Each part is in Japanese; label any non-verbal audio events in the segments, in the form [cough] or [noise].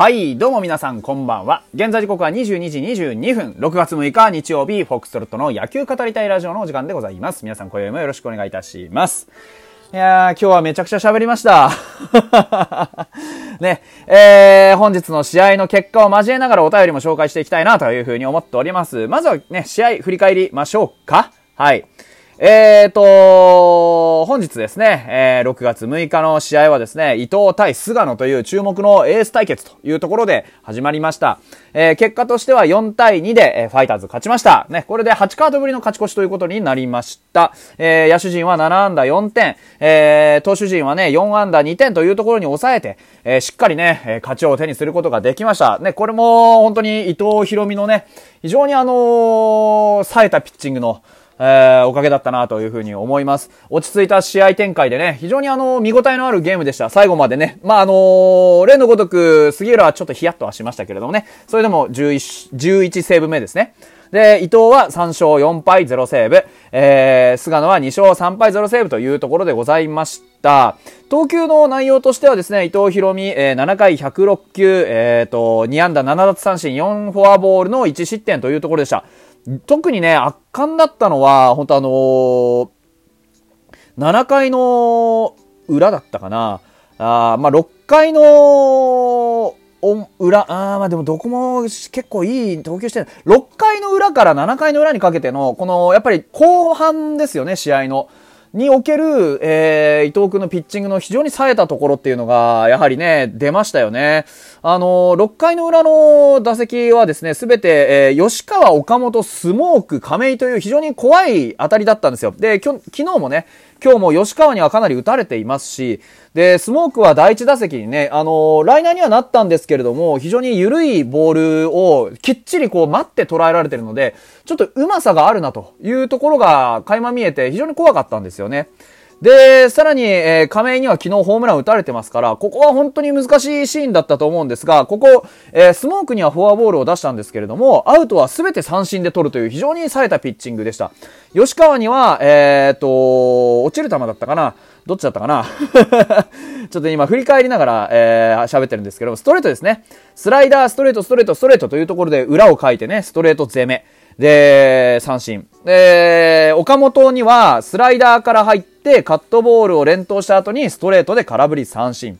はい、どうも皆さんこんばんは。現在時刻は22時22分、6月6日日曜日、フォックストロットの野球語りたいラジオのお時間でございます。皆さん今宵もよろしくお願いいたします。いやー、今日はめちゃくちゃ喋りました。[laughs] ね、えー、本日の試合の結果を交えながらお便りも紹介していきたいなというふうに思っております。まずはね、試合振り返りましょうか。はい。えーと、本日ですね、えー6月6日の試合はですね、伊藤対菅野という注目のエース対決というところで始まりました。えー結果としては4対2で、えーファイターズ勝ちました。ね、これで8カードぶりの勝ち越しということになりました。えー野手陣は7安打4点、えー投手陣はね、4安打2点というところに抑えて、えーしっかりね、えー勝ちを手にすることができました。ね、これも本当に伊藤博美のね、非常にあのー冴えたピッチングの、えーおかげだったなというふうに思います。落ち着いた試合展開でね、非常にあの、見応えのあるゲームでした。最後までね。まあ、あのー例のごとく、杉浦はちょっとヒヤッとはしましたけれどもね、それでも11、11セーブ目ですね。で、伊藤は3勝4敗0セーブ、えー、菅野は2勝3敗0セーブというところでございました。投球の内容としてはですね、伊藤博美、えー7回106球、えーと、2安打7奪三振4フォアボールの1失点というところでした。特にね、圧巻だったのは、本当あのー7階の裏だったかな。あまあ、6階の裏、あーまあでもどこも結構いい投球してる。6回の裏から7回の裏にかけての、この、やっぱり後半ですよね、試合の。における、えー、伊藤君のピッチングの非常に冴えたところっていうのが、やはりね、出ましたよね。あのー、6回の裏の打席はですね、すべて、えー、吉川、岡本、スモーク、亀井という非常に怖い当たりだったんですよ。で、きょ昨日もね、今日も吉川にはかなり打たれていますし、で、スモークは第一打席にね、あのーライナーにはなったんですけれども、非常に緩いボールをきっちりこう待って捉えられてるので、ちょっとうまさがあるなというところが垣間見えて非常に怖かったんですよね。で、さらに、えー亀井には昨日ホームラン打たれてますから、ここは本当に難しいシーンだったと思うんですが、ここ、えースモークにはフォアボールを出したんですけれども、アウトは全て三振で取るという非常に冴えたピッチングでした。吉川には、えーっと、落ちる球だったかな？どっちだったかな？[laughs] ちょっと今振り返りながら、えー喋ってるんですけども、ストレートですね。スライダー、ストレート、ストレート、ストレートというところで裏を書いてね、ストレート攻め。で、三振。で、岡本にはスライダーから入ってカットボールを連投した後にストレートで空振り三振。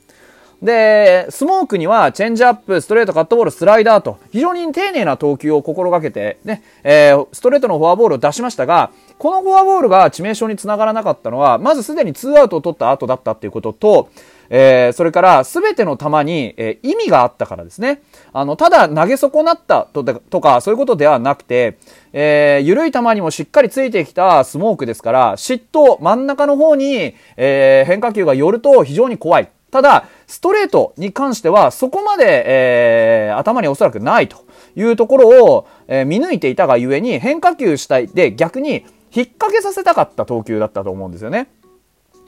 で、スモークにはチェンジアップ、ストレート、カットボール、スライダーと非常に丁寧な投球を心がけてね、えーストレートのフォアボールを出しましたが、このフォアボールが致命傷につながらなかったのは、まずすでにツーアウトを取った後だったっていうことと、えーそれから全ての球に、えー意味があったからですね。あの、ただ投げ損なったとか、そういうことではなくて、えー緩い球にもしっかりついてきたスモークですから、嫉妬、真ん中の方に、えー変化球が寄ると非常に怖い。ただ、ストレートに関しては、そこまで、えー頭におそらくないというところを、えー見抜いていたがゆえに、変化球主体で逆に引っ掛けさせたかった投球だったと思うんですよね。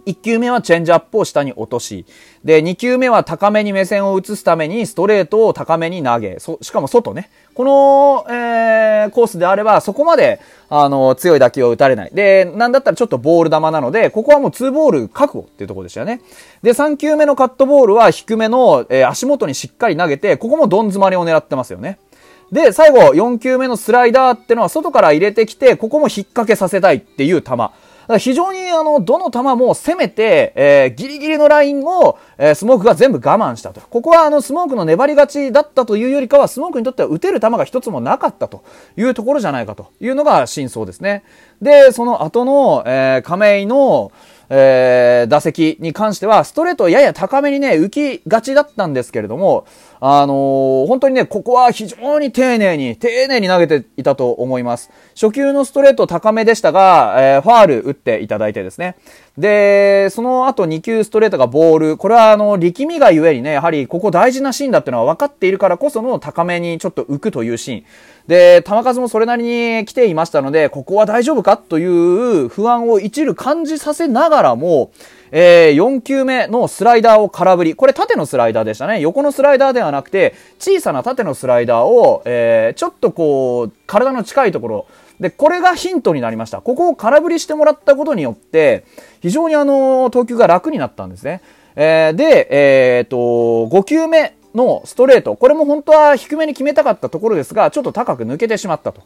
1球目はチェンジアップを下に落とし、で、2球目は高めに目線を移すためにストレートを高めに投げ、そしかも外ね。この、えーコースであればそこまで、あの、強い打球を打たれない。で、なんだったらちょっとボール球なので、ここはもう2ボール確保っていうところでしたよね。で、3球目のカットボールは低めの、えー足元にしっかり投げて、ここもどん詰まりを狙ってますよね。で、最後、4球目のスライダーってのは外から入れてきて、ここも引っ掛けさせたいっていう球。非常にあの、どの球も攻めて、えーギリギリのラインを、えースモークが全部我慢したと。ここはあの、スモークの粘り勝ちだったというよりかは、スモークにとっては打てる球が一つもなかったというところじゃないかというのが真相ですね。で、その後の、えー亀井の、えー打席に関しては、ストレートやや高めにね、浮きがちだったんですけれども、あのー本当にね、ここは非常に丁寧に、丁寧に投げていたと思います。初球のストレート高めでしたが、えーファール打っていただいてですね。で、その後2球ストレートがボール。これはあの、力みがゆえにね、やはりここ大事なシーンだっていうのは分かっているからこその高めにちょっと浮くというシーン。で、球数もそれなりに来ていましたので、ここは大丈夫かという不安を一縷感じさせながらも、えー4球目のスライダーを空振り。これ縦のスライダーでしたね。横のスライダーではなくて、小さな縦のスライダーを、えーちょっとこう、体の近いところ、で、これがヒントになりました。ここを空振りしてもらったことによって、非常にあの、投球が楽になったんですね。えーで、えーっと、5球目のストレート、これも本当は低めに決めたかったところですが、ちょっと高く抜けてしまったと。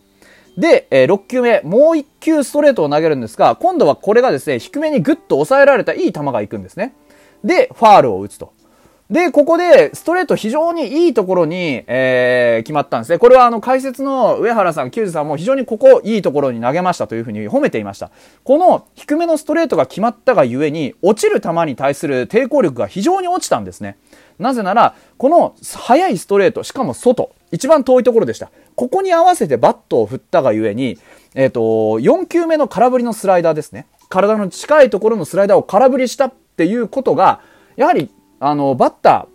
で、えー、6球目、もう1球ストレートを投げるんですが、今度はこれがですね、低めにグッと抑えられたいい球が行くんですね。で、ファールを打つと。で、ここで、ストレート非常にいいところに、えー、決まったんですね。これはあの、解説の上原さん、球児さんも非常にここ、いいところに投げましたというふうに褒めていました。この低めのストレートが決まったがゆえに、落ちる球に対する抵抗力が非常に落ちたんですね。なぜなら、この速いストレート、しかも外、一番遠いところでした。ここに合わせてバットを振ったがゆえに、えっ、ー、と、4球目の空振りのスライダーですね。体の近いところのスライダーを空振りしたっていうことが、やはりあの、バッタ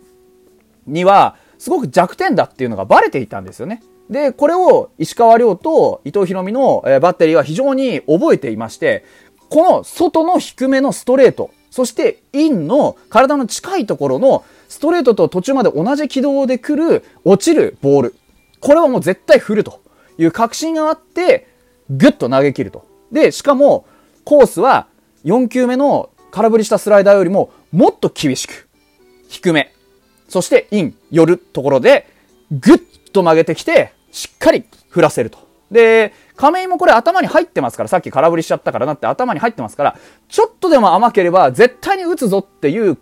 ーには、すごく弱点だっていうのがバレていたんですよね。で、これを石川遼と伊藤博美の、バッテリーは非常に覚えていまして、この外の低めのストレート、そしてインの体の近いところのストレートと途中まで同じ軌道で来る落ちるボール。これはもう絶対振るという確信があって、ぐっと投げ切ると。で、しかもコースは4球目の空振りしたスライダーよりももっと厳しく、低め、そしてイン、寄るところで、ぐっと曲げてきて、しっかり振らせると。で、亀井もこれ頭に入ってますから、さっき空振りしちゃったからなって頭に入ってますから、ちょっとでも甘ければ絶対に打つぞっていう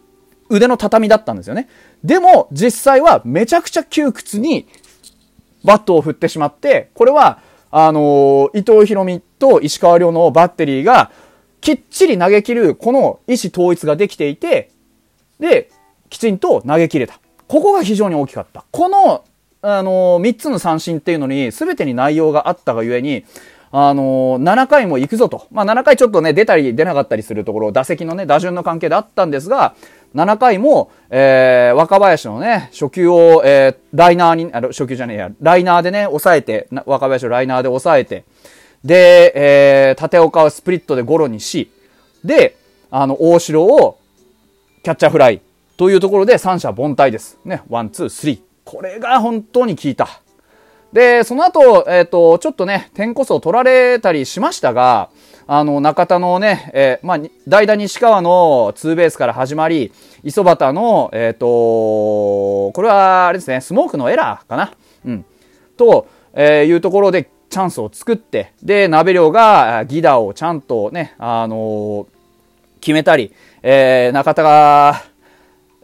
腕の畳だったんですよね。でも、実際はめちゃくちゃ窮屈にバットを振ってしまって、これは、あのー、伊藤博美と石川遼のバッテリーが、きっちり投げ切る、この意思統一ができていて、で、きちんと投げ切れた。ここが非常に大きかった。この、あのー、3つの三振っていうのに、全てに内容があったがゆえに、あのー、7回も行くぞと。まあ、7回ちょっとね、出たり出なかったりするところ、打席のね、打順の関係であったんですが、7回も、えー、若林のね、初球を、えー、ライナーに、あ、初球じゃねえや、ライナーでね、抑えて、若林をライナーで抑えて、で、えー、立岡をスプリットでゴロにし、で、あの、大城をキャッチャーフライというところで三者凡退です。ね。 One、two、three。これが本当に効いた。で、その後、えっ、ー、と、ちょっとね、点こそ取られたりしましたが、あの、中田のね、えー、まあ、代打西川のツーベースから始まり、磯端の、えっ、ー、と、これは、あれですね、スモークのエラーかな。うん。と、え、いうところでチャンスを作って、で、鍋量がギダをちゃんとね、あの決めたり、え、中田が、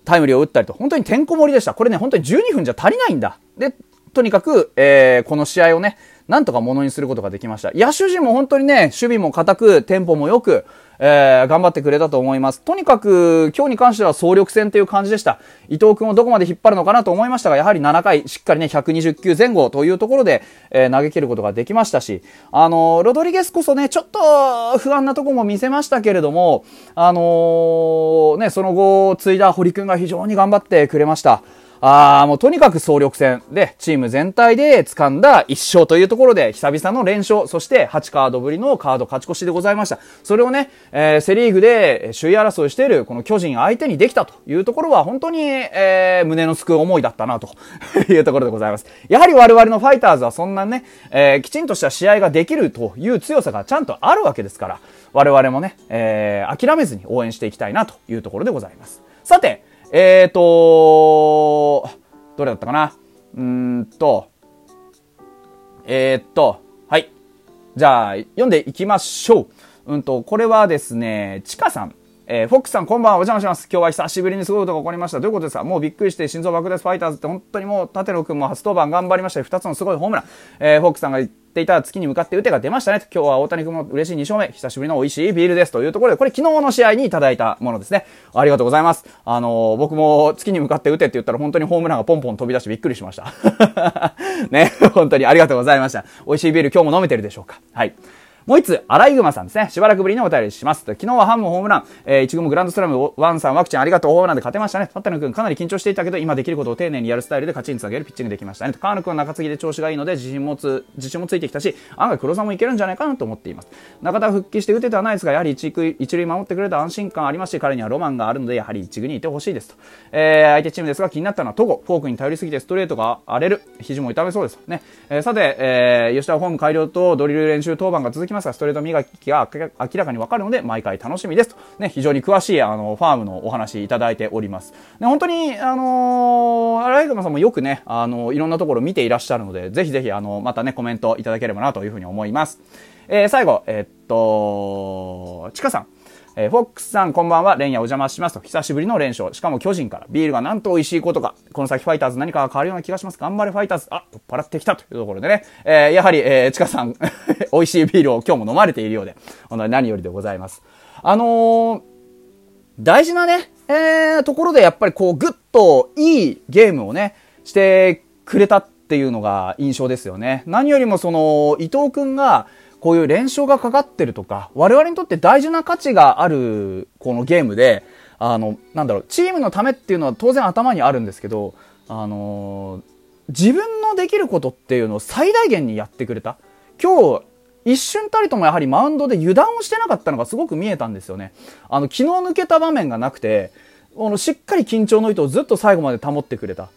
タイムリーを打ったりと、本当にてんこ盛りでした。これね、本当に12分じゃ足りないんだ。で、とにかく、えー、この試合をね、なんとかものにすることができました。野手陣も本当にね、守備も固く、テンポも良く、えー、頑張ってくれたと思います。とにかく、今日に関しては総力戦という感じでした。伊藤君をどこまで引っ張るのかなと思いましたが、やはり7回、しっかりね、120球前後というところで、えー、投げ切ることができましたし、あのー、ロドリゲスこそね、ちょっと不安なとこも見せましたけれども、あのー、ね、その後、継いだ堀君が非常に頑張ってくれました。ああ、もうとにかく総力戦で、チーム全体で掴んだ1勝というところで、久々の連勝、そして8カードぶりのカード勝ち越しでございました。それをね、えー、セリーグで首位争いしているこの巨人相手にできたというところは、本当に、えー、胸のすく思いだったな、と [laughs] いうところでございます。やはり我々のファイターズはそんなね、えー、きちんとした試合ができるという強さがちゃんとあるわけですから、我々もね、えー、諦めずに応援していきたいなというところでございます。さて、えーとどれだったかな？うーんと、えー、っと、はい。じゃあ、読んでいきましょう。うんと、これはですね、ちかさん。えー、フォックスさんこんばんはお邪魔します。今日は久しぶりにすごいことが起こりました。どういうことですか？もうびっくりして心臓爆裂ファイターズって本当にもう立野くんも初登板頑張りました2つのすごいホームラン。えー、フォックスさんがっていた月に向かって打てが出ましたね。今日は大谷君も嬉しい2勝目。久しぶりの美味しいビールです。というところで、これ昨日の試合にいただいたものですね。ありがとうございます。あのー、僕も月に向かって打てって言ったら本当にホームランがポンポン飛び出してびっくりしました。[laughs] ね、本当にありがとうございました。美味しいビール今日も飲めてるでしょうか？はい。もう一つ、アライグマさんですね。しばらくぶりにお便りします。昨日はハムホームラン、えー、一軍グランドスラムワンさんワクチンありがとうホームランで勝てましたね。立野くんかなり緊張していたけど、今できることを丁寧にやるスタイルで勝ちにつなげるピッチングできましたね。川野くんは中継ぎで調子がいいので、自信もつ、自信もついてきたし、案外黒沢もいけるんじゃないかなと思っています。中田復帰して打ててはないですが、やはり一塁守ってくれた安心感ありますし、彼にはロマンがあるので、やはり一軍にいてほしいですと。えー、相手チームですが気になったのはトゴ、フォークに頼りすぎてストレートが荒れる、肘も痛めそうです。ね。えー、さて、えー、吉田ホーム改良とドリル練習当番が続きますが、ストレート磨きが明らかにわかるので、毎回楽しみですと。ね、非常に詳しい、あの、ファームのお話いただいております。ね、本当に、あのー、アライグマさんもよくね、あのいろんなところ見ていらっしゃるので、ぜひぜひ、あの、またね、コメントいただければなというふうに思います。えー、最後、えー、っと、ちかさん。えー、フォックスさんこんばんは、連夜お邪魔しますと。久しぶりの連勝。しかも巨人から。ビールがなんと美味しいことか。この先ファイターズ何かが変わるような気がします。頑張れファイターズ。あ、酔っ払ってきたというところでね。えー、やはり、えー、ちかさん [laughs] 美味しいビールを今日も飲まれているようで、本当に何よりでございます。あのー、大事なね、えー、ところでやっぱりこう、ぐっといいゲームをね、してくれたっていうのが印象ですよね。何よりもその、伊藤くんが、こういう連勝がかかってるとか、我々にとって大事な価値がある、このゲームで、あの、なんだろう、チームのためっていうのは当然頭にあるんですけど、あのー、自分のできることっていうのを最大限にやってくれた。今日、一瞬たりともやはりマウンドで油断をしてなかったのがすごく見えたんですよね。あの、昨日抜けた場面がなくて、あの、しっかり緊張の糸をずっと最後まで保ってくれた。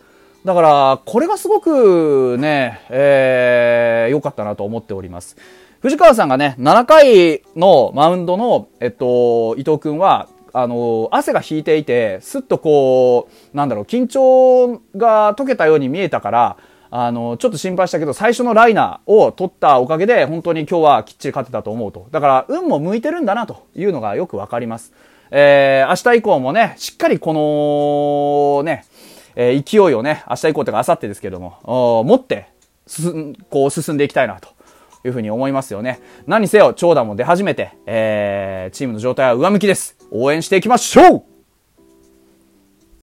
だから、これがすごくね、えー、良かったなと思っております。藤川さんがね、7回のマウンドの、えっと、伊藤くんは、あの、汗が引いていて、すっとこう、なんだろう、緊張が解けたように見えたから、あの、ちょっと心配したけど、最初のライナーを取ったおかげで、本当に今日はきっちり勝てたと思うと。だから、運も向いてるんだな、というのがよくわかります。えー、明日以降もね、しっかりこの、ね、えー、勢いをね、明日以降というか明後日ですけども、持って、す、こう進んでいきたいなと。いうふうに思いますよね。何せよ、長打も出始めて、えー、チームの状態は上向きです。応援していきましょう